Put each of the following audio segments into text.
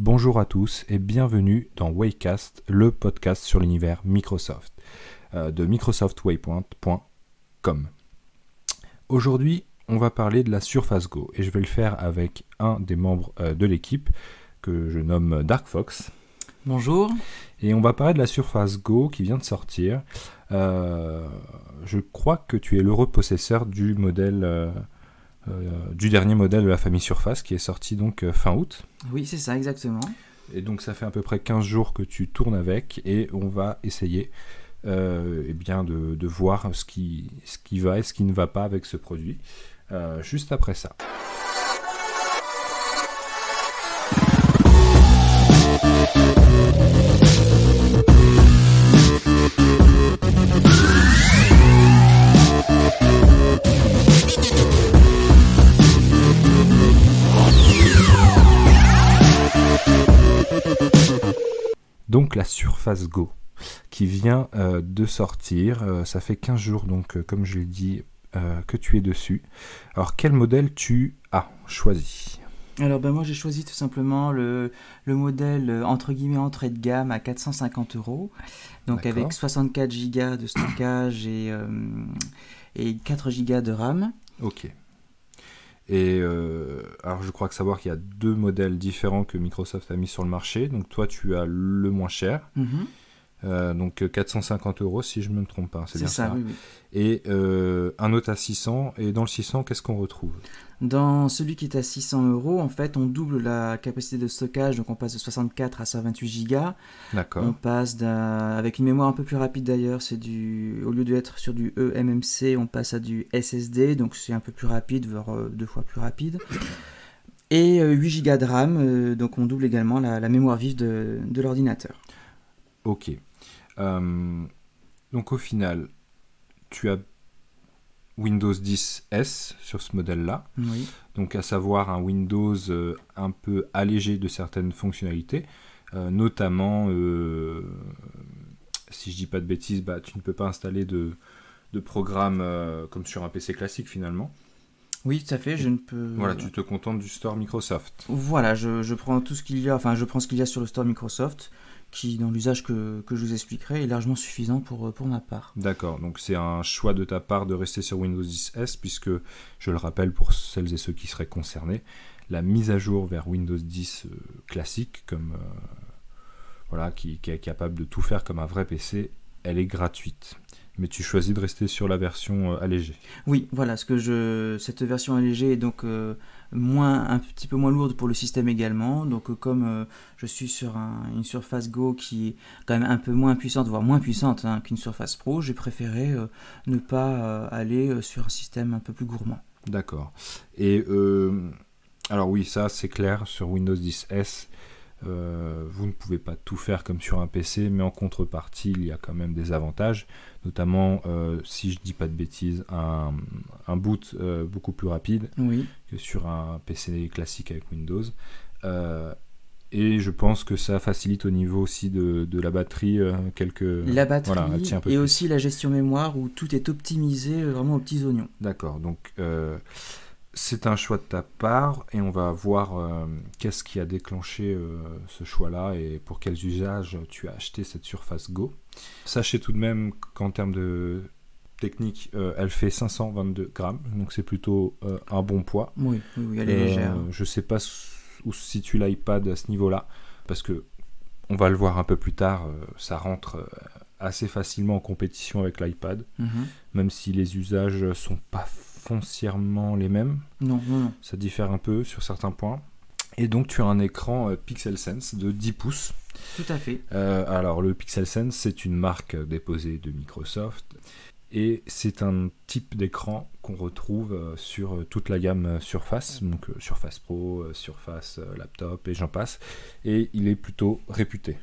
Bonjour à tous et bienvenue dans Waycast, le podcast sur l'univers Microsoft euh, de microsoftwaypoint.com. Aujourd'hui, on va parler de la Surface Go et je vais le faire avec un des membres euh, de l'équipe que je nomme Dark Fox. Bonjour. Et on va parler de la Surface Go qui vient de sortir. Euh, je crois que tu es l'heureux possesseur du modèle, du dernier modèle de la famille Surface qui est sorti donc fin août. Oui, c'est ça, exactement. Et donc ça fait à peu près 15 jours que tu tournes avec et on va essayer eh bien de, de, voir ce qui, ce qui va et ce qui ne va pas avec ce produit juste après ça. Donc la Surface Go qui vient euh, de sortir, euh, ça fait 15 jours donc euh, comme je l'ai dit que tu es dessus. Alors quel modèle tu as choisi? Alors ben moi j'ai choisi tout simplement le, le, modèle entre guillemets entrée de gamme à 450 euros, donc avec 64 Go de stockage et, et 4 Go de RAM. Ok. Et euh, alors je crois que savoir qu'il y a deux modèles différents que Microsoft a mis sur le marché. Donc toi tu as le moins cher. Mhm. Euh, donc 450 euros si je ne me trompe pas, c'est bien ça. Oui, oui. Et euh, un autre à 600. Et dans le 600, qu'est-ce qu'on retrouve? Dans celui qui est à 600 euros, en fait, on double la capacité de stockage, donc on passe de 64 à 128 Go. D'accord. On passe avec une mémoire un peu plus rapide d'ailleurs, c'est du au lieu d'être sur du eMMC, on passe à du SSD, donc c'est un peu plus rapide, voire euh, deux fois plus rapide. Et 8 Go de RAM, donc on double également la, mémoire vive de, de l'ordinateur. Ok. Euh, donc au final, tu as Windows 10 S sur ce modèle-là. Donc à savoir un Windows euh, un peu allégé de certaines fonctionnalités, euh, notamment, si je dis pas de bêtises, bah, tu ne peux pas installer de, de programmes comme sur un PC classique finalement. Oui, tout à fait, je ne peux... Voilà, tu te contentes du store Microsoft. Voilà, je, je prends tout ce qu'il y a, enfin je prends ce qu'il y a sur le store Microsoft qui, dans l'usage que, je vous expliquerai, est largement suffisant pour, pour ma part. D'accord, donc c'est un choix de ta part de rester sur Windows 10 S, puisque, je le rappelle pour celles et ceux qui seraient concernés, la mise à jour vers Windows 10 euh, classique, comme, euh, voilà, qui, est capable de tout faire comme un vrai PC, elle est gratuite mais tu choisis de rester sur la version euh, allégée. Oui, voilà, ce que je, cette version allégée est donc euh, moins, un petit peu moins lourde pour le système également. Donc euh, comme je suis sur une Surface Go qui est quand même un peu moins puissante, voire moins puissante hein, qu'une Surface Pro, j'ai préféré ne pas aller sur un système un peu plus gourmand. D'accord. Et alors oui, ça c'est clair sur Windows 10 S. Vous ne pouvez pas tout faire comme sur un PC, mais en contrepartie, il y a quand même des avantages, notamment, euh, si je dis pas de bêtises, un, boot euh, beaucoup plus rapide que sur un PC classique avec Windows. et je pense que ça facilite au niveau aussi de, la batterie quelques... La batterie et aussi la gestion mémoire où tout est optimisé vraiment aux petits oignons. D'accord, donc c'est un choix de ta part et on va voir euh, qu'est-ce qui a déclenché euh, ce choix-là et pour quels usages tu as acheté cette Surface Go. Sachez tout de même qu'en termes de technique, euh, elle fait 522 grammes, donc c'est plutôt un bon poids. Oui, oui, elle est légère. Je sais pas où se situe l'iPad à ce niveau-là, parce que on va le voir un peu plus tard, ça rentre assez facilement en compétition avec l'iPad, mhm. même si les usages sont pas foncièrement les mêmes. Non, non, non. Ça diffère un peu sur certains points. Et donc tu as un écran euh, Pixel Sense de 10 pouces. Tout à fait. Euh, alors le Pixel Sense, c'est une marque déposée de Microsoft. Et c'est un type d'écran qu'on retrouve euh, sur toute la gamme Surface, donc Surface Pro, Surface Laptop et j'en passe. Et il est plutôt réputé.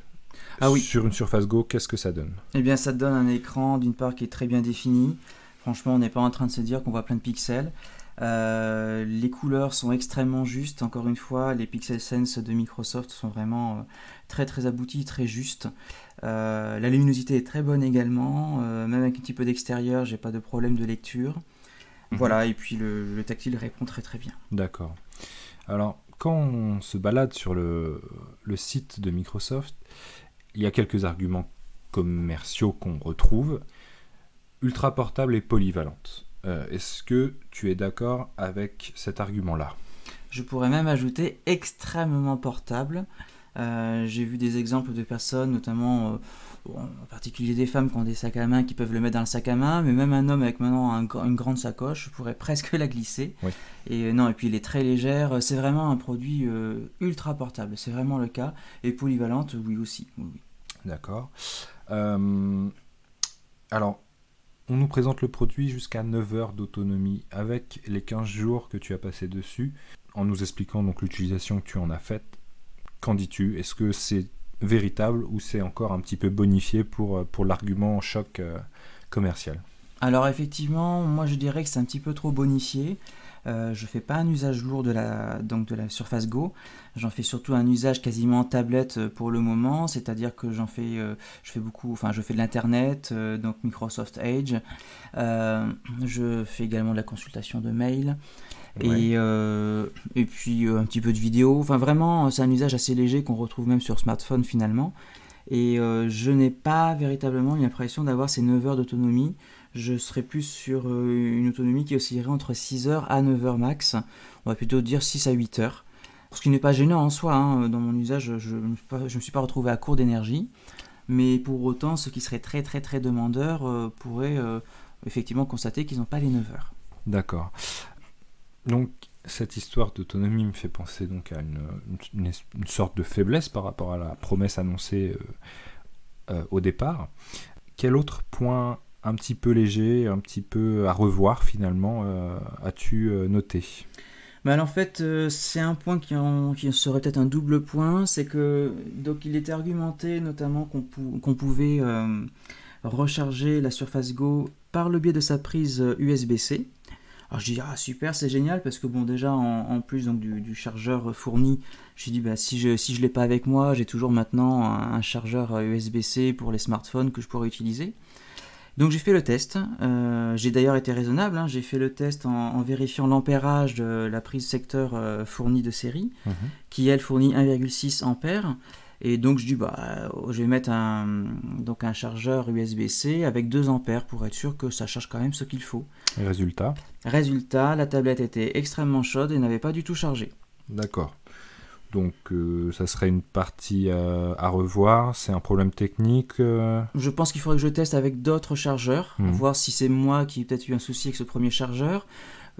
Ah oui. Sur une Surface Go, qu'est-ce que ça donne? Eh bien, ça donne un écran d'une part qui est très bien défini, Franchement, on n'est pas en train de se dire qu'on voit plein de pixels. Euh, les couleurs sont extrêmement justes. Encore une fois, les Pixel Sense de Microsoft sont vraiment euh, très très aboutis, très justes. Euh, la luminosité est très bonne également. même avec un petit peu d'extérieur, j'ai pas de problème de lecture. Mhm. Voilà, et puis le, tactile répond très très bien. D'accord. Alors, quand on se balade sur le, le site de Microsoft, il y a quelques arguments commerciaux qu'on retrouve. Ultra portable et polyvalente. Euh, Est-ce que tu es d'accord avec cet argument-là? Je pourrais même ajouter extrêmement portable. Euh, J'ai vu des exemples de personnes, notamment euh, en particulier des femmes qui ont des sacs à main qui peuvent le mettre dans le sac à main, mais même un homme avec maintenant un, une grande sacoche pourrait presque la glisser. Oui. Et euh, non, et puis il est très légère. C'est vraiment un produit ultra portable. C'est vraiment le cas. Et polyvalente, oui aussi. Oui, oui. D'accord. Alors, on nous présente le produit jusqu'à 9 heures d'autonomie avec les 15 jours que tu as passé dessus, en nous expliquant donc l'utilisation que tu en as faite. Qu'en dis-tu? Est-ce que c'est véritable ou c'est encore un petit peu bonifié pour, euh, pour l'argument choc euh, commercial? Alors effectivement, moi je dirais que c'est un petit peu trop bonifié. Euh, je fais pas un usage lourd de la, donc de la Surface Go. J'en fais surtout un usage quasiment tablette euh, pour le moment, c'est-à-dire que j'en fais, euh, je fais beaucoup, enfin je fais de l'internet, euh, donc Microsoft Edge. Je fais également de la consultation de mail. Ouais. Et, euh, et puis euh, un petit peu de vidéo. Enfin vraiment, c'est un usage assez léger qu'on retrouve même sur smartphone finalement. Et euh, je n'ai pas véritablement l'impression d'avoir ces 9 heures d'autonomie. Je serais plus sur euh, une autonomie qui oscillerait entre 6 heures à 9 heures max. On va plutôt dire 6 à 8 heures. Ce qui n'est pas gênant en soi. hein. Dans mon usage, je ne me suis pas- retrouvé à court d'énergie. Mais pour autant, ceux qui seraient très très très demandeurs euh, pourraient effectivement constater qu'ils n'ont pas les 9 heures. D'accord. Donc, cette histoire d'autonomie me fait penser donc à une, sorte de faiblesse par rapport à la promesse annoncée euh, euh, au départ. Quel autre point un petit peu léger, un petit peu à revoir finalement, euh, as-tu noté? Mais alors, en fait, c'est un point qui, en- qui serait peut-être un double point, c'est que donc il était argumenté notamment qu'on pou- qu'on pouvait recharger la Surface Go par le biais de sa prise USB-C. Alors je dis ah super c'est génial parce que bon déjà en, en plus donc du, du chargeur fourni, je dis bah si je si je l'ai pas avec moi j'ai toujours maintenant un, un chargeur euh, USB-C pour les smartphones que je pourrais utiliser. Donc j'ai fait le test. Euh, j'ai d'ailleurs été raisonnable. hein. J'ai fait le test en, en vérifiant l'ampérage de la prise secteur euh, fournie de série, qui elle fournit 1,6 ampères. Et donc je dis bah euh, je vais mettre un donc un chargeur USB-C avec 2 ampères pour être sûr que ça charge quand même ce qu'il faut. Résultat Résultat, la tablette était extrêmement chaude et n'avait pas du tout chargé. D'accord. Donc, euh, ça serait une partie euh, à revoir. C'est un problème technique. euh, Je pense qu'il faudrait que je teste avec d'autres chargeurs, Mhm. voir si c'est moi qui ai peut-être eu un souci avec ce premier chargeur.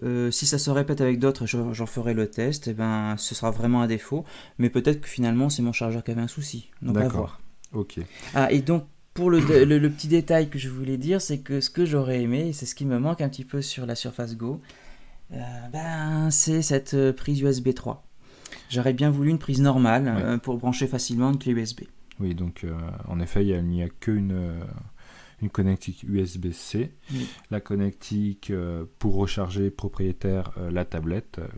Euh, si ça se répète avec d'autres, je- j'en ferai le test, et ben ce sera vraiment un défaut. Mais peut-être que finalement c'est mon chargeur qui avait un souci. Donc à D'accord. voir. Ok. Ah, et donc pour le, le- le petit détail que je voulais dire, c'est que ce que j'aurais aimé, et c'est ce qui me manque un petit peu sur la Surface Go, euh, ben, c'est cette euh, prise USB 3. J'aurais bien voulu une prise normale Ouais. euh, pour brancher facilement une clé USB. Oui, donc euh, en effet, il a- n'y a qu'une une connectique USB-C. Oui. La connectique euh, pour recharger propriétaire euh, la tablette, euh,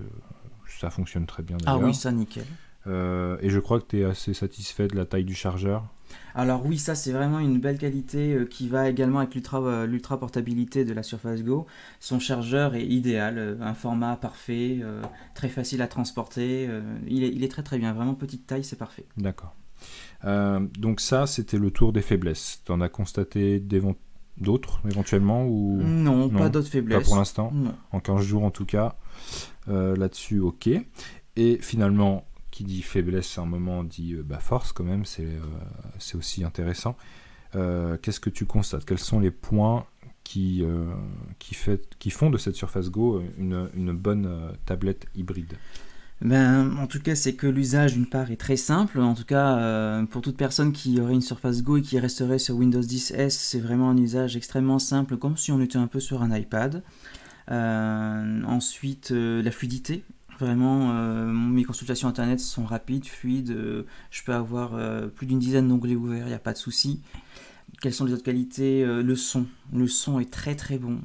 ça fonctionne très bien Ah d'ailleurs. oui, ça nickel. Euh, et je crois que tu es assez satisfait de la taille du chargeur. Alors oui, ça c'est vraiment une belle qualité euh, qui va également avec l'ultra l'ultra portabilité de la Surface Go. Son chargeur est idéal, euh, un format parfait, très facile à transporter. il, est, il est très très bien, vraiment petite taille, c'est parfait. D'accord. Euh, donc ça, c'était le tour des faiblesses. Tu en as constaté d'autres éventuellement ou? Non, non, pas d'autres pas faiblesses. pour l'instant. En 15 jours en tout cas. Euh, Là-dessus, ok. Et finalement, qui dit faiblesse à un moment dit euh, bah, force quand même, c'est c'est aussi intéressant. Qu'est-ce que tu constates? Quels sont les points qui, euh, qui, fait, qui font de cette Surface Go une, une bonne euh, tablette hybride? Ben, en tout cas, c'est que l'usage d'une part est très simple. En tout cas, euh, pour toute personne qui aurait une Surface Go et qui resterait sur Windows 10S, c'est vraiment un usage extrêmement simple, comme si on était un peu sur un iPad. Euh, ensuite, euh, la fluidité. Vraiment, mes consultations internet sont rapides, fluides. je peux avoir plus d'une dizaine d'onglets ouverts, il n'y a pas de souci. Quelles sont les autres qualités? Le son. Le son est très très bon.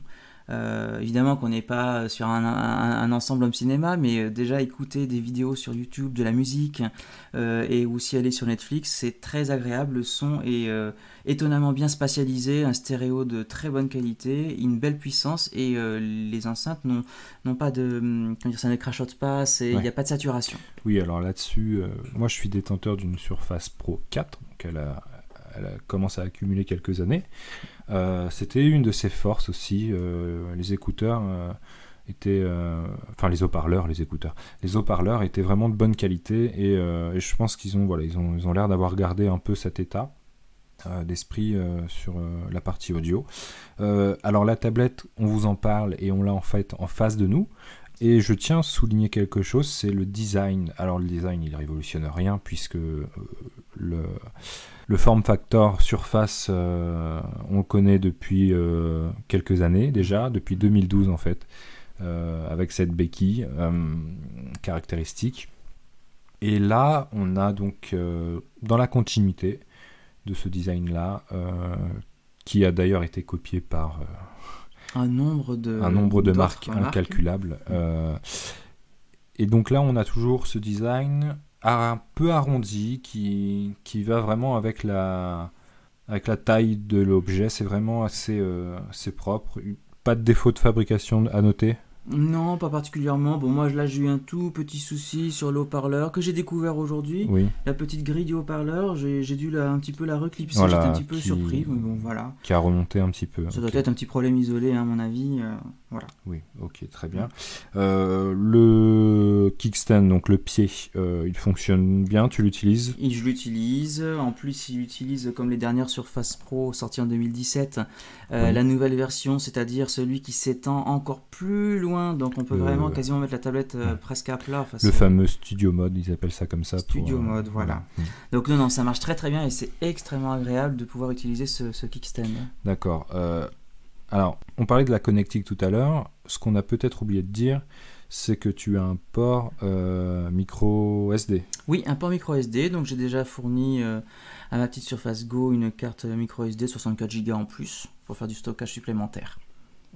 Euh, évidemment qu'on n'est pas sur un, ensemble homme cinéma, mais euh, déjà écouter des vidéos sur YouTube, de la musique, euh, et aussi aller sur Netflix, c'est très agréable. Le son est étonnamment bien spatialisé, un stéréo de très bonne qualité, une belle puissance, et les enceintes n'ont pas de... Hum, comment dire, ça ne crachote pas, il n'y a pas de saturation. Oui, alors là-dessus, moi je suis détenteur d'une Surface Pro 4, donc elle a, elle a commencé à accumuler quelques années. Euh, c'était une de ses forces aussi. Euh, les écouteurs euh, étaient, enfin les haut-parleurs, les écouteurs, les haut-parleurs étaient vraiment de bonne qualité et, je pense qu'ils ont, voilà, ils ont, l'air d'avoir gardé un peu cet état d'esprit sur la partie audio. alors la tablette, on vous en parle et on l'a en fait en face de nous. Et je tiens à souligner quelque chose, c'est le design. Alors le design, il révolutionne rien puisque le, le form factor surface, euh, on le connaît depuis euh, quelques années déjà, depuis 2012 en fait, euh, avec cette béquille caractéristique. Et là, on a donc dans la continuité de ce design-là, qui a d'ailleurs été copié par un nombre de, un nombre de marques incalculables. et donc là, on a toujours ce design un peu arrondi qui, va vraiment avec la, avec la taille de l'objet. C'est vraiment assez, euh, assez propre. Pas de défaut de fabrication à noter? Non, pas particulièrement. Bon, moi, là, j'ai eu un tout petit souci sur le haut-parleur que j'ai découvert aujourd'hui. Oui. La petite grille du haut-parleur, j'ai dû la, un petit peu la reclipser. J'étais un petit peu surpris. bon, voilà. Qui a remonté un petit peu. Ça doit être un petit problème isolé, hein, à mon avis. Euh, voilà. Oui, ok, très bien. Euh, le kickstand, donc le pied, euh, il fonctionne bien, tu l'utilises? Je l'utilise. En plus, il utilise, comme les dernières Surface Pro sorties en 2017, la nouvelle version, c'est-à-dire celui qui s'étend encore plus loin donc on peut vraiment quasiment mettre la tablette euh, presque à plat. le fameux studio mode, ils appellent ça comme ça. Studio euh, mode, voilà. Donc non, non, ça marche très très bien et c'est extrêmement agréable de pouvoir utiliser ce, kickstand. D'accord. Euh, alors, on parlait de la connectique tout à l'heure. Ce qu'on a peut-être oublié de dire, c'est que tu as un port micro SD. Oui, un port micro SD. Donc j'ai déjà fourni à ma petite Surface Go une carte micro SD 64 Go en plus pour faire du stockage supplémentaire.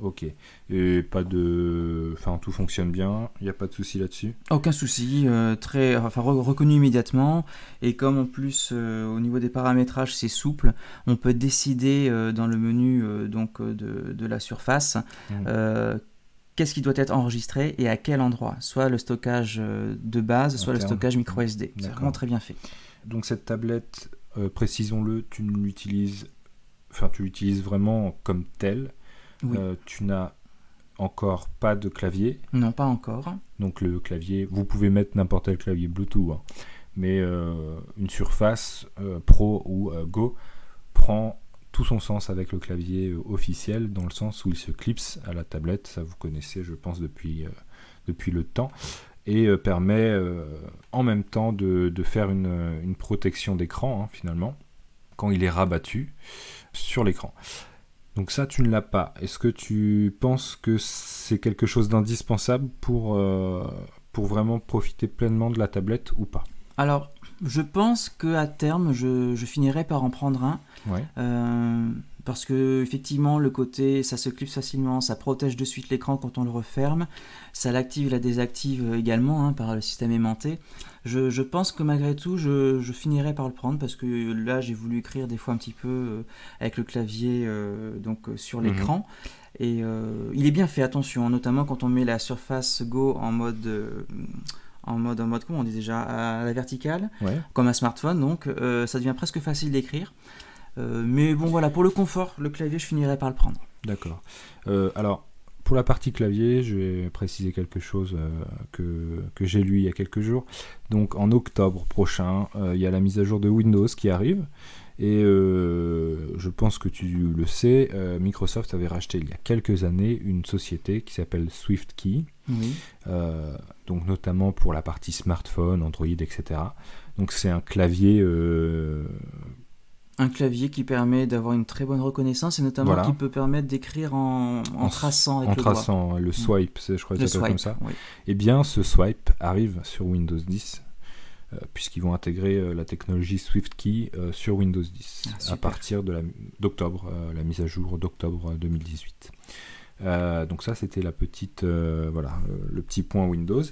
Ok. Et pas de. Enfin, tout fonctionne bien, il n'y a pas de souci là-dessus Aucun souci, euh, très, enfin, reconnu immédiatement. Et comme en plus, euh, au niveau des paramétrages, c'est souple, on peut décider euh, dans le menu donc, de, de, la surface. Mmh. Qu'est-ce qui doit être enregistré et à quel endroit Soit le stockage de base, soit le stockage micro SD. C'est vraiment très bien fait. Donc cette tablette, précisons-le, tu l'utilises, enfin tu l'utilises vraiment comme telle euh, tu n'as encore pas de clavier. Non, pas encore. Donc le clavier, vous pouvez mettre n'importe quel clavier Bluetooth, hein. mais euh, une Surface euh, Pro ou Go prend tout son sens avec le clavier officiel, dans le sens où il se clipse à la tablette, ça vous connaissez je pense depuis, depuis le temps, et permet en même temps de, faire une, protection d'écran hein, finalement, quand il est rabattu sur l'écran. Donc ça, tu ne l'as pas. Est-ce que tu penses que c'est quelque chose d'indispensable pour, euh, pour vraiment profiter pleinement de la tablette ou pas? Alors, je pense qu'à terme, je, je, finirai par en prendre un. Ouais. Euh, parce que effectivement le côté ça se clipse facilement, ça protège de suite l'écran quand on le referme, ça l'active et la désactive également hein, par le système aimanté. Je, pense que malgré tout je, finirai par le prendre parce que là j'ai voulu écrire des fois un petit peu euh, avec le clavier euh, donc euh, sur mhm. l'écran. Et il est bien fait, attention, notamment quand on met la Surface Go en mode en mode, en mode comment on dit déjà, à la verticale, comme un smartphone, donc ça devient presque facile d'écrire. Euh, mais bon, voilà, pour le confort, le clavier, je finirai par le prendre. D'accord. Euh, alors, pour la partie clavier, je vais préciser quelque chose euh, que, que j'ai lu il y a quelques jours. Donc, en octobre prochain, il y a la mise à jour de Windows qui arrive. Et je pense que tu le sais, Microsoft avait racheté il y a quelques années une société qui s'appelle SwiftKey. Oui. donc notamment pour la partie smartphone, Android, etc. Donc c'est un clavier un clavier qui permet d'avoir une très bonne reconnaissance et notamment qui peut permettre d'écrire en, traçant avec en le traçant, le mm. swipe, je crois que ça comme ça. Et eh bien, ce swipe arrive sur Windows 10 euh, puisqu'ils vont intégrer euh, la technologie SwiftKey euh, sur Windows 10 ah, à partir d'octobre, la, la mise à jour d'octobre 2018. donc ça, c'était la petite, voilà, le petit point Windows.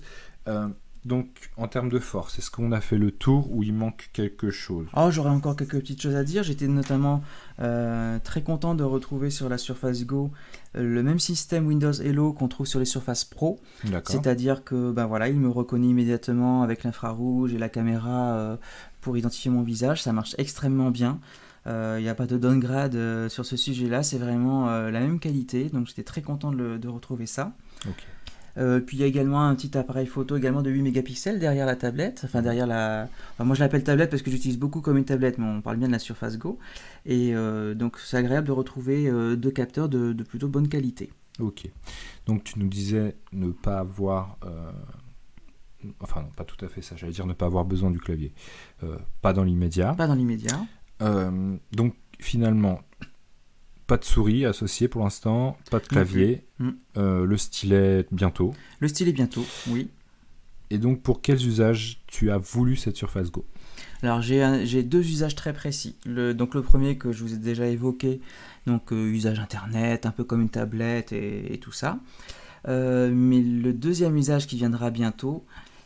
Donc, en termes de force, est-ce qu'on a fait le tour ou il manque quelque chose? Oh, j'aurais encore quelques petites choses à dire. J'étais notamment euh, très content de retrouver sur la Surface Go euh, le même système Windows Hello qu'on trouve sur les Surface Pro. C'est-à-dire que, ben voilà, il me reconnaît immédiatement avec l'infrarouge et la caméra euh, pour identifier mon visage. Ça marche extrêmement bien. Il n'y a pas de downgrade sur ce sujet-là. C'est vraiment la même qualité. Donc, j'étais très content de, de retrouver ça. Ok. Euh, puis il y a également un petit appareil photo également de 8 mégapixels derrière la tablette. Enfin derrière la. moi je l'appelle tablette parce que j'utilise beaucoup comme une tablette, mais on parle bien de la Surface Go. Et euh, donc c'est agréable de retrouver euh, deux capteurs de, plutôt bonne qualité. Ok. Donc tu nous disais ne pas avoir. Enfin non, pas tout à fait ça. J'allais dire ne pas avoir besoin du clavier. pas dans l'immédiat. Pas dans l'immédiat. donc finalement, pas de souris associée pour l'instant, pas de clavier. Mm. Euh, le stylet bientôt. Le stylet bientôt, oui. Et donc, pour quels usages tu as voulu cette Surface Go? Alors, j'ai deux usages très précis. Le, donc, le premier que je vous ai déjà évoqué, donc euh, usage internet, un peu comme une tablette et, tout ça. Euh, mais le deuxième usage qui viendra bientôt,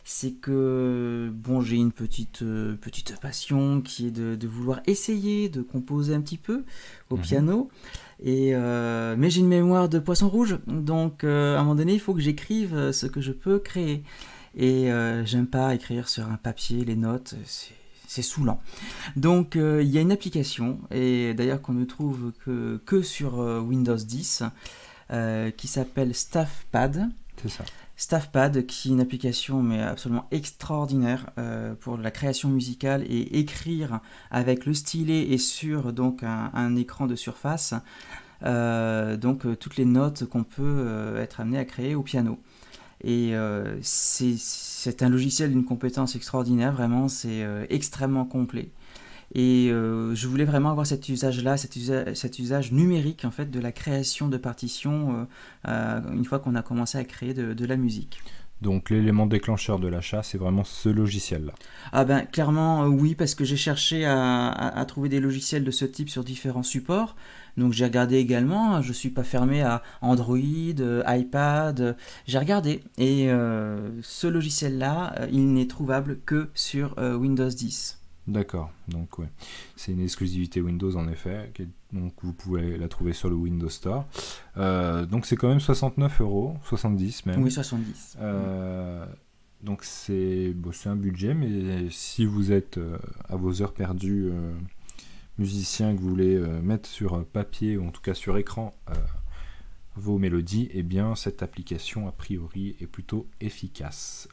c'est que bon, j'ai une petite, euh, petite passion qui est de, vouloir essayer de composer un petit peu au mhm. piano. Et, euh, mais j'ai une mémoire de poisson rouge, donc euh, à un moment donné, il faut que j'écrive ce que je peux créer. Et j'aime pas écrire sur un papier les notes, c'est saoulant. Donc il y a une application, et d'ailleurs qu'on ne trouve que, que sur Windows 10, qui s'appelle StaffPad. C'est ça. StaffPad, qui est une application mais absolument extraordinaire euh, pour la création musicale et écrire avec le stylet et sur donc un, écran de surface. Euh, donc euh, toutes les notes qu'on peut être amené à créer au piano. Et c'est un logiciel d'une compétence extraordinaire, vraiment, c'est extrêmement complet. Et euh, je voulais vraiment avoir cet usage-là, cet, usage, numérique en fait de la création de partitions euh, euh, une fois qu'on a commencé à créer de, la musique. Donc l'élément déclencheur de l'achat, c'est vraiment ce logiciel-là. Ah ben clairement oui, parce que j'ai cherché à, trouver des logiciels de ce type sur différents supports. Donc j'ai regardé également, je ne suis pas fermé à Android, iPad, j'ai regardé. Et ce logiciel-là, il n'est trouvable que sur Windows 10. D'accord, donc ouais. C'est une exclusivité Windows en effet, donc vous pouvez la trouver sur le Windows Store. Euh, donc c'est quand même 69 euros, 70 même. Oui, 70. Euh, donc c'est bon, un budget, mais si vous êtes euh, à vos heures perdues musicien que vous voulez mettre sur papier ou en tout cas sur écran vos mélodies, eh bien cette application a priori est plutôt efficace.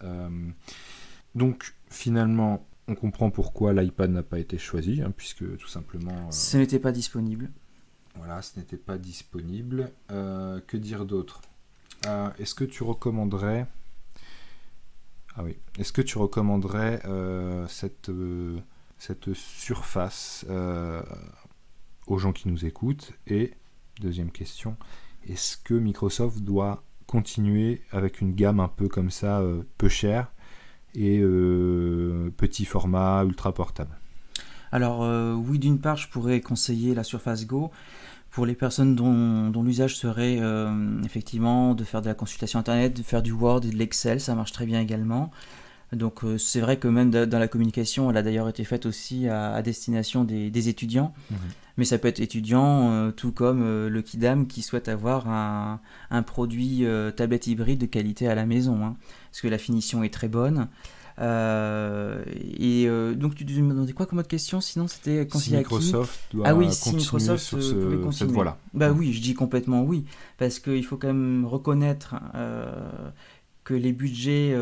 donc finalement on comprend pourquoi l'iPad n'a pas été choisi, hein, puisque tout simplement... Euh, ce n'était pas disponible. Voilà, ce n'était pas disponible. Euh, que dire d'autre? Euh, Est-ce que tu recommanderais... Ah oui. Est-ce que tu recommanderais cette, cette surface aux gens qui nous écoutent? Et, deuxième question, est-ce que Microsoft doit continuer avec une gamme un peu comme ça, peu chère? Et euh, petit format ultra portable. Alors euh, oui, d'une part, je pourrais conseiller la Surface Go pour les personnes dont, l'usage serait euh, effectivement de faire de la consultation internet, de faire du Word et de l'Excel, ça marche très bien également. Donc c'est vrai que même dans la communication, elle a d'ailleurs été faite aussi à, destination des, étudiants. Mhm. Mais ça peut être étudiant, tout comme le Kidam qui souhaite avoir un, produit tablette hybride de qualité à la maison. Hein parce que la finition est très bonne. Euh, et euh, donc tu me demandais quoi comme autre question? Sinon c'était si Microsoft doit ah oui, si Microsoft sur ce, cette voie-là. Bah oui, je dis complètement oui, parce qu'il faut quand même reconnaître euh, que les budgets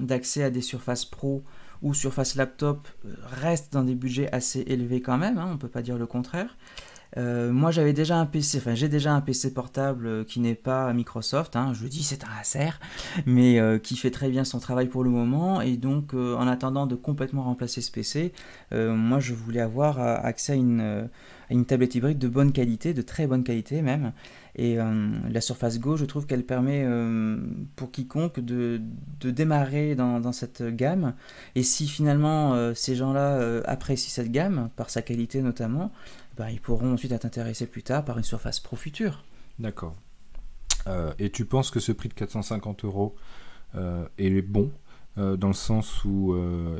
d'accès à des surfaces pro ou surfaces laptop restent dans des budgets assez élevés quand même. Hein, on peut pas dire le contraire. Euh, moi, j'avais déjà un PC, enfin, j'ai déjà un PC portable euh, qui n'est pas Microsoft. Hein, je dis c'est un Acer, mais euh, qui fait très bien son travail pour le moment. Et donc, en attendant de complètement remplacer ce PC, moi, je voulais avoir accès à une, une, tablette hybride de bonne qualité, de très bonne qualité même. Et la Surface Go, je trouve qu'elle permet pour quiconque de, de démarrer dans, dans, cette gamme. Et si finalement ces gens-là apprécient cette gamme, par sa qualité notamment, bah, ils pourront ensuite être intéressés plus tard par une surface pro future. D'accord. et tu penses que ce prix de 450 euros est bon dans le sens où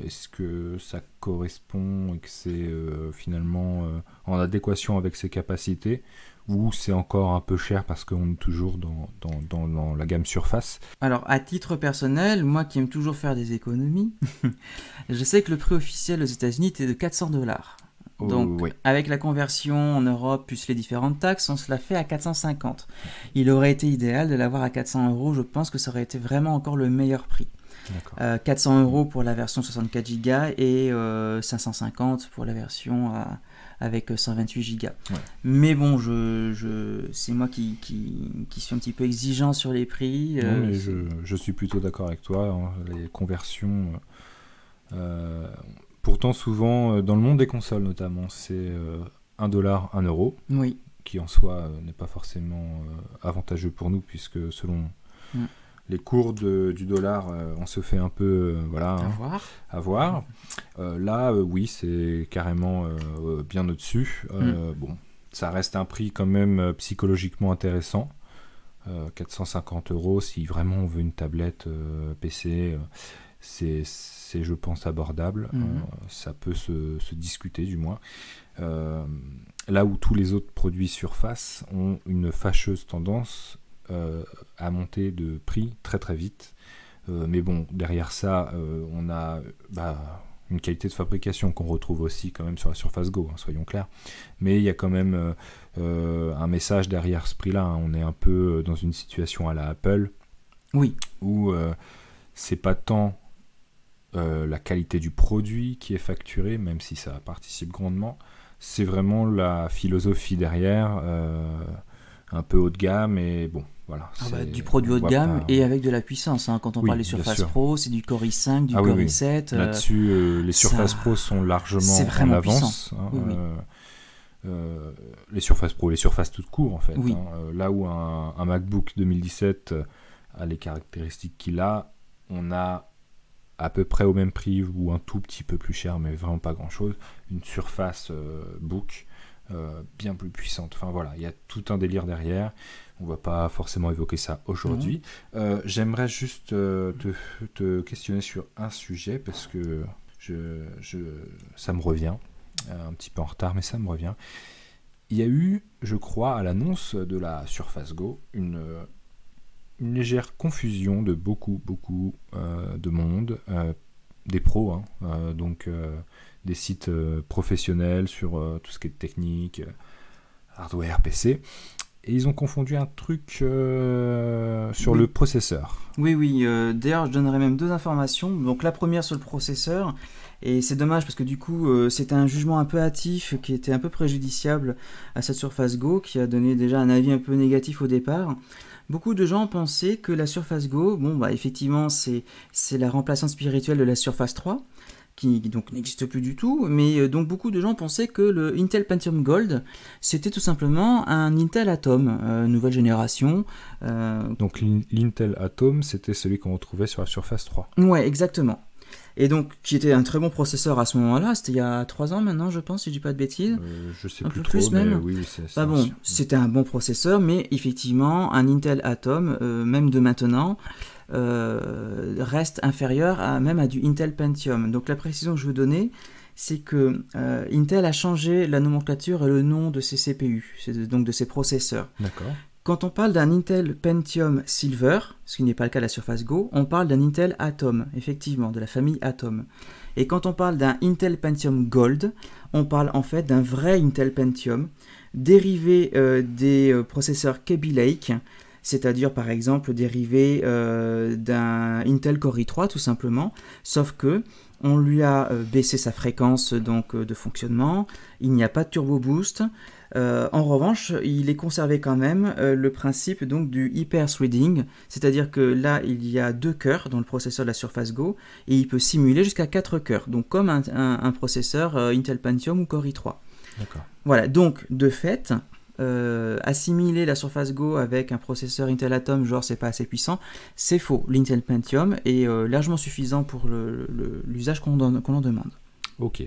est-ce que ça correspond et que c'est finalement en adéquation avec ses capacités ou c'est encore un peu cher parce qu'on est toujours dans, dans, dans, la gamme surface? Alors, à titre personnel, moi qui aime toujours faire des économies, je sais que le prix officiel aux États-Unis était de 400 dollars. Oh, Donc, avec la conversion en Europe plus les différentes taxes, on se l'a fait à 450. Il aurait été idéal de l'avoir à 400 euros. Je pense que ça aurait été vraiment encore le meilleur prix. 400 euh, euros pour la version 64 Go et 550 euh, pour la version avec 128 Go. Mais bon, je, je c'est moi qui, qui, qui, suis un petit peu exigeant sur les prix. Euh, je, je, suis plutôt d'accord avec toi. Hein. les conversions. pourtant, souvent, dans le monde des consoles notamment, c'est 1 dollar, 1 euro. Oui. Qui en soi n'est pas forcément avantageux pour nous, puisque selon. Mm les cours du dollar, euh, on se fait un peu euh, voilà, avoir. Hein, euh, là, oui, c'est carrément bien au-dessus. Mm. Bon, ça reste un prix quand même psychologiquement intéressant. 450 euros, si vraiment on veut une tablette PC, c'est, je pense, abordable. Mm. ça peut se, se, discuter, du moins. là où tous les autres produits Surface ont une fâcheuse tendance euh, à monter de prix très très vite. Euh, mais bon, derrière ça, euh, on a bah, une qualité de fabrication qu'on retrouve aussi quand même sur la Surface Go, hein, soyons clairs. Mais il y a quand même un message derrière ce prix-là. Hein. On est un peu dans une situation à la Apple. Oui. Où c'est pas tant la qualité du produit qui est facturée, même si ça participe grandement. C'est vraiment la philosophie derrière, un peu haut de gamme. Et bon, voilà, ah bah, du produit haut de gamme et avec de la puissance. Hein. Quand on parle des Surface Pro, c'est du Core i5, du ah Core i7. Euh, Là-dessus, euh, les Surface Pro sont largement en avance. Hein, euh, les Surface Pro, les Surface toutes court en fait. Hein. là où un, un, MacBook 2017 a les caractéristiques qu'il a, on a à peu près au même prix ou un tout petit peu plus cher, mais vraiment pas grand chose, une Surface Book bien plus puissante. Enfin voilà, il y a tout un délire derrière. On va pas forcément évoquer ça aujourd'hui. Euh, j'aimerais juste euh, te, questionner sur un sujet parce que je, ça me revient. Euh, un petit peu en retard, mais ça me revient. Il y a eu, je crois, à l'annonce de la Surface Go, une, une légère confusion de beaucoup, beaucoup de monde, des pros, hein, donc des sites professionnels sur tout ce qui est technique, hardware, PC, et ils ont confondu un truc euh, sur le processeur. Oui, oui. Euh, d'ailleurs, je donnerai même deux informations. Donc la première sur le processeur. Et c'est dommage parce que du coup, euh, c'était un jugement un peu hâtif qui était un peu préjudiciable à cette Surface Go, qui a donné déjà un avis un peu négatif au départ. Beaucoup de gens pensaient que la Surface Go, bon, bah effectivement, c'est la remplaçante spirituelle de la Surface 3 qui donc n'existe plus du tout, mais euh, donc beaucoup de gens pensaient que le Intel Pentium Gold, c'était tout simplement un Intel Atom, euh, nouvelle génération. Euh, donc l'Intel Atom, c'était celui qu'on retrouvait sur la Surface 3. Ouais, exactement. Et donc, qui était un très bon processeur à ce moment-là, c'était il y a 3 ans maintenant, je pense, si je dis pas de bêtises. je sais plus, trop, mais même. oui, c'est bah bon, c'était un bon processeur, mais effectivement, un Intel Atom, même de maintenant, euh, reste inférieur à, même à du Intel Pentium. Donc la précision que je veux donner, c'est que euh, Intel a changé la nomenclature et le nom de ses CPU, donc de ses processeurs. D'accord. Quand on parle d'un Intel Pentium Silver, ce qui n'est pas le cas de la Surface Go, on parle d'un Intel Atom, effectivement, de la famille Atom. Et quand on parle d'un Intel Pentium Gold, on parle en fait d'un vrai Intel Pentium, dérivé euh, des processeurs Kaby Lake, c'est-à-dire par exemple dérivé euh, d'un Intel Core i3 tout simplement, sauf que on lui a euh, baissé sa fréquence donc euh, de fonctionnement, il n'y a pas de turbo boost. en revanche, il est conservé quand même le principe donc du hyper threading, c'est-à-dire que là il y a deux cœurs dans le processeur de la Surface Go et il peut simuler jusqu'à quatre cœurs, donc comme un, un processeur Intel Pentium ou Core i3. Voilà, donc de fait, euh, assimiler la Surface Go avec un processeur Intel Atom, genre c'est pas assez puissant, c'est faux. L'Intel Pentium est euh, largement suffisant pour l'usage qu'on en demande. Ok.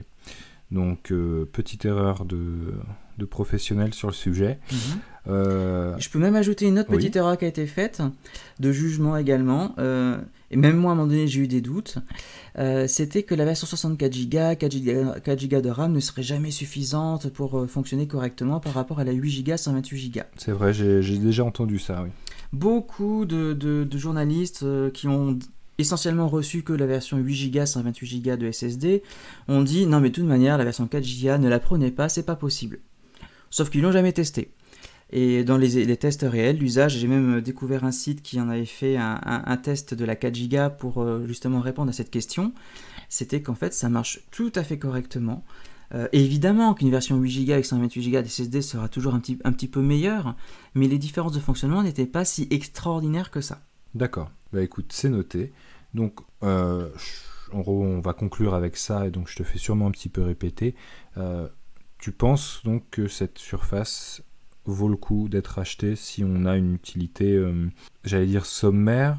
Donc, euh, petite erreur de, de, professionnel sur le sujet. Je peux même ajouter une autre petite erreur qui a été faite, de jugement également, et même moi à un moment donné j'ai eu des doutes, c'était que la version 64 Go, 4 Go, de RAM ne serait jamais suffisante pour fonctionner correctement par rapport à la 8 Go, 128 Go. C'est vrai, j'ai déjà entendu ça, oui. Beaucoup de, de journalistes qui ont essentiellement reçu que la version 8 Go 128 Go de SSD, on dit non mais de toute manière la version 4 Go ne la prenez pas, c'est pas possible. Sauf qu'ils l'ont jamais testé. Et dans les, tests réels, l'usage, j'ai même découvert un site qui en avait fait un, test de la 4 Go pour euh, justement répondre à cette question. C'était qu'en fait ça marche tout à fait correctement. Euh, évidemment qu'une version 8 Go avec 128 Go de SSD sera toujours un petit, peu meilleure, mais les différences de fonctionnement n'étaient pas si extraordinaires que ça. D'accord. Bah écoute, c'est noté. Donc, euh, on, va conclure avec ça, et donc je te fais sûrement un petit peu répéter. Euh, tu penses donc que cette surface vaut le coup d'être achetée si on a une utilité, euh, j'allais dire sommaire?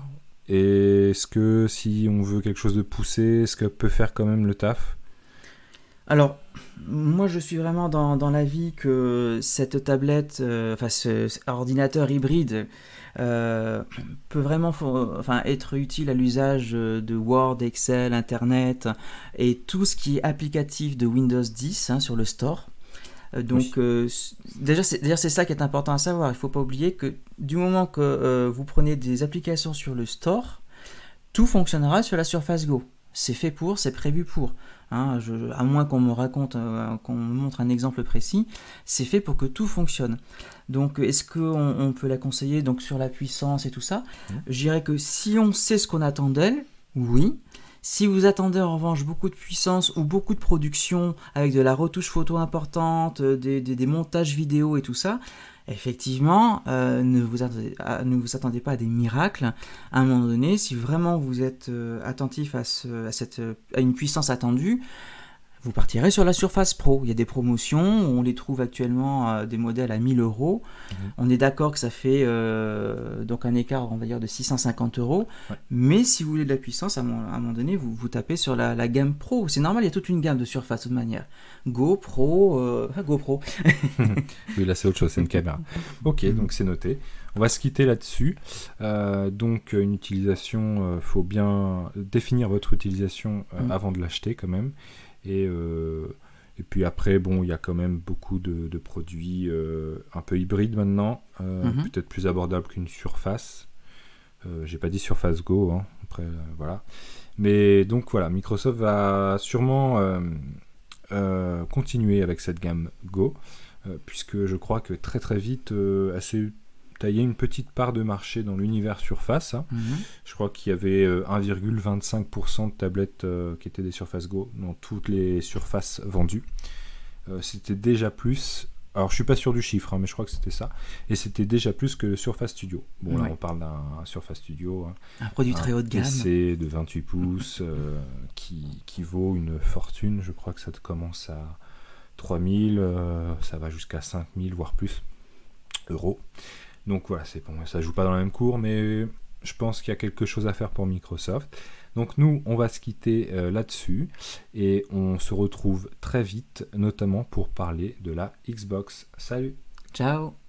Et est-ce que si on veut quelque chose de poussé, est-ce qu'elle peut faire quand même le taf? Alors, moi je suis vraiment dans, l'avis que cette tablette, enfin ce, ordinateur hybride, euh, peut vraiment enfin, être utile à l'usage de Word, Excel, Internet et tout ce qui est applicatif de Windows 10 hein, sur le store. Euh, donc euh, déjà c'est ça qui est important à savoir. Il ne faut pas oublier que du moment que vous prenez des applications sur le store, tout fonctionnera sur la Surface Go. C'est fait pour, c'est prévu pour. Hein, à moins qu'on me raconte, qu'on me montre un exemple précis, c'est fait pour que tout fonctionne. Donc, est-ce qu'on on peut la conseiller donc sur la puissance et tout ça? Mmh. Je dirais que si on sait ce qu'on attend d'elle, oui. Si vous attendez en revanche beaucoup de puissance ou beaucoup de production avec de la retouche photo importante, euh, des, montages vidéo et tout ça, effectivement, euh, ne, vous attendez, pas à des miracles. À un moment donné, si vraiment vous êtes euh, attentif à une puissance attendue, vous partirez sur la Surface Pro. Il y a des promotions, on les trouve actuellement euh, des modèles à 1000 euros. Mhm. On est d'accord que ça fait euh, donc un écart, on va dire, de 650 euros. Mais si vous voulez de la puissance, à un moment donné, vous, vous tapez sur la, gamme Pro. C'est normal, il y a toute une gamme de Surface de toute manière. Go, Pro, euh, Go Pro. oui, là c'est autre chose, c'est une caméra. Ok, donc c'est noté. On va se quitter là-dessus. donc une utilisation, il faut bien définir votre utilisation mm. avant de l'acheter quand même. Et, euh, et puis après, bon, il y a quand même beaucoup de, produits euh, un peu hybrides maintenant, euh, mhm. peut-être plus abordables qu'une Surface. J'ai pas dit Surface Go, hein, après, voilà. Mais donc voilà, Microsoft va sûrement continuer avec cette gamme Go, puisque je crois que très très vite, assez taillé une petite part de marché dans l'univers Surface. Hein. Mhm. Je crois qu'il y avait 1,25% euh, de tablettes euh, qui étaient des Surface Go dans toutes les surfaces vendues. Euh, c'était déjà plus. Alors je suis pas sûr du chiffre, hein, mais je crois que c'était ça. Et c'était déjà plus que le Surface Studio. Bon là on parle d'un Surface Studio. Hein. un produit très haut de gamme. PC de 28 pouces qui, qui, vaut une fortune. Je crois que ça commence à 3000, ça va jusqu'à 5000 voire plus euros. Donc voilà, c'est bon, ça joue pas dans la même cour, mais je pense qu'il y a quelque chose à faire pour Microsoft. Donc nous, on va se quitter euh, là-dessus et on se retrouve très vite, notamment pour parler de la Xbox. Salut Ciao